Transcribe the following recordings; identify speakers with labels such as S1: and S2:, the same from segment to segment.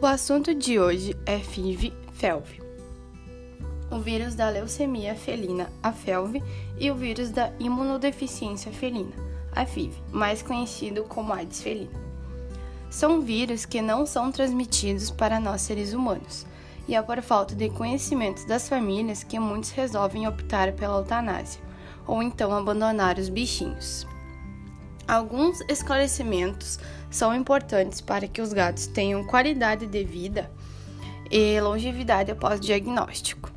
S1: O assunto de hoje é FIV-FeLV, o vírus da leucemia felina, a FeLV, e o vírus da imunodeficiência felina, a FIV, mais conhecido como AIDS felina. São vírus que não são transmitidos para nós seres humanos, e é por falta de conhecimento das famílias que muitos resolvem optar pela eutanásia, ou então abandonar os bichinhos. Alguns esclarecimentos são importantes para que os gatos tenham qualidade de vida e longevidade após diagnóstico.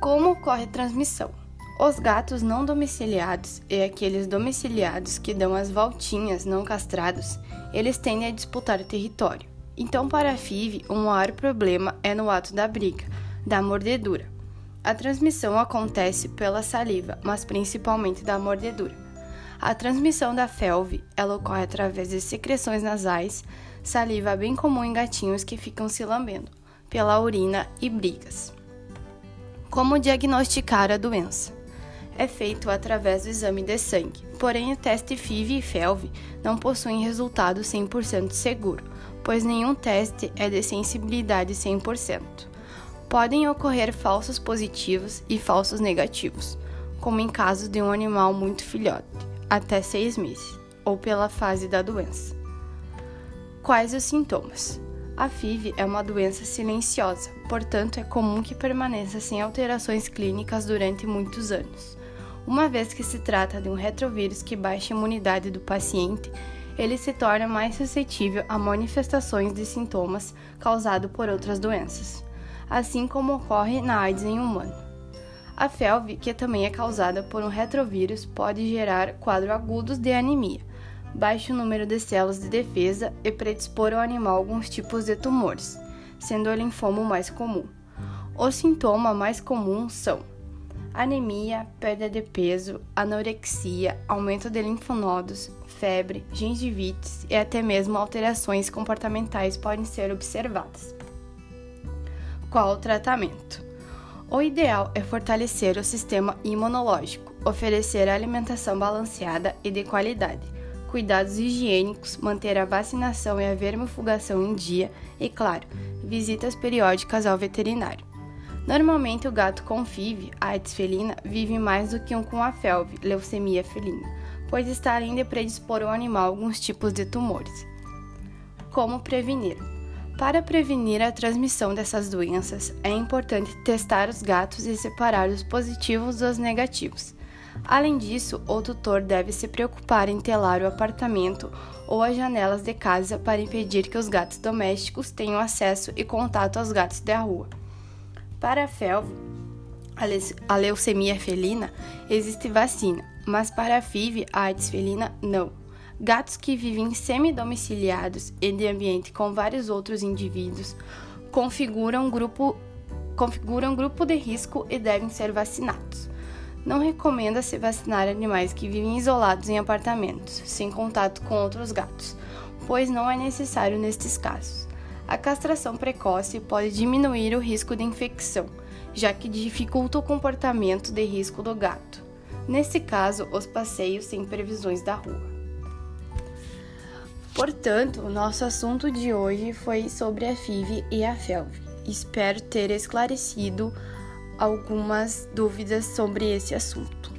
S1: Como ocorre a transmissão? Os gatos não domiciliados e aqueles domiciliados que dão as voltinhas não castrados, eles tendem a disputar o território. Então, para a FIV, o maior problema é no ato da briga, da mordedura. A transmissão acontece pela saliva, mas principalmente da mordedura. A transmissão da FeLV ela ocorre através de secreções nasais, saliva bem comum em gatinhos que ficam se lambendo, pela urina e brigas. Como diagnosticar a doença? É feito através do exame de sangue, porém o teste FIV e FeLV não possuem resultado 100% seguro, pois nenhum teste é de sensibilidade 100%. Podem ocorrer falsos positivos e falsos negativos, como em caso de um animal muito filhote até seis meses, ou pela fase da doença. Quais os sintomas? A FIV é uma doença silenciosa, portanto, é comum que permaneça sem alterações clínicas durante muitos anos. Uma vez que se trata de um retrovírus que baixa a imunidade do paciente, ele se torna mais suscetível a manifestações de sintomas causados por outras doenças, assim como ocorre na AIDS em humano. A FeLV, que também é causada por um retrovírus, pode gerar quadros agudos de anemia, baixo número de células de defesa e predispor ao animal alguns tipos de tumores, sendo o linfoma o mais comum. Os sintomas mais comuns são anemia, perda de peso, anorexia, aumento de linfonodos, febre, gengivites e até mesmo alterações comportamentais podem ser observadas. Qual o tratamento? O ideal é fortalecer o sistema imunológico, oferecer alimentação balanceada e de qualidade, cuidados higiênicos, manter a vacinação e a vermifugação em dia e, claro, visitas periódicas ao veterinário. Normalmente, o gato com FIV, AIDS felina, vive mais do que um com a FeLV, leucemia felina, pois está além de predispor o animal a alguns tipos de tumores. Como prevenir? Para prevenir a transmissão dessas doenças, é importante testar os gatos e separar os positivos dos negativos. Além disso, o tutor deve se preocupar em telar o apartamento ou as janelas de casa para impedir que os gatos domésticos tenham acesso e contato aos gatos da rua. Para a FeLV, a leucemia felina, existe vacina, mas para a FIV, a AIDS felina, não. Gatos que vivem semi-domiciliados e de ambiente com vários outros indivíduos configuram grupo, configuram grupo de risco e devem ser vacinados. Não recomenda-se vacinar animais que vivem isolados em apartamentos, sem contato com outros gatos, pois não é necessário nestes casos. A castração precoce pode diminuir o risco de infecção, já que dificulta o comportamento de risco do gato. Nesse caso, os passeios sem previsões da rua. Portanto, o nosso assunto de hoje foi sobre a FIV e a FELV. Espero ter esclarecido algumas dúvidas sobre esse assunto.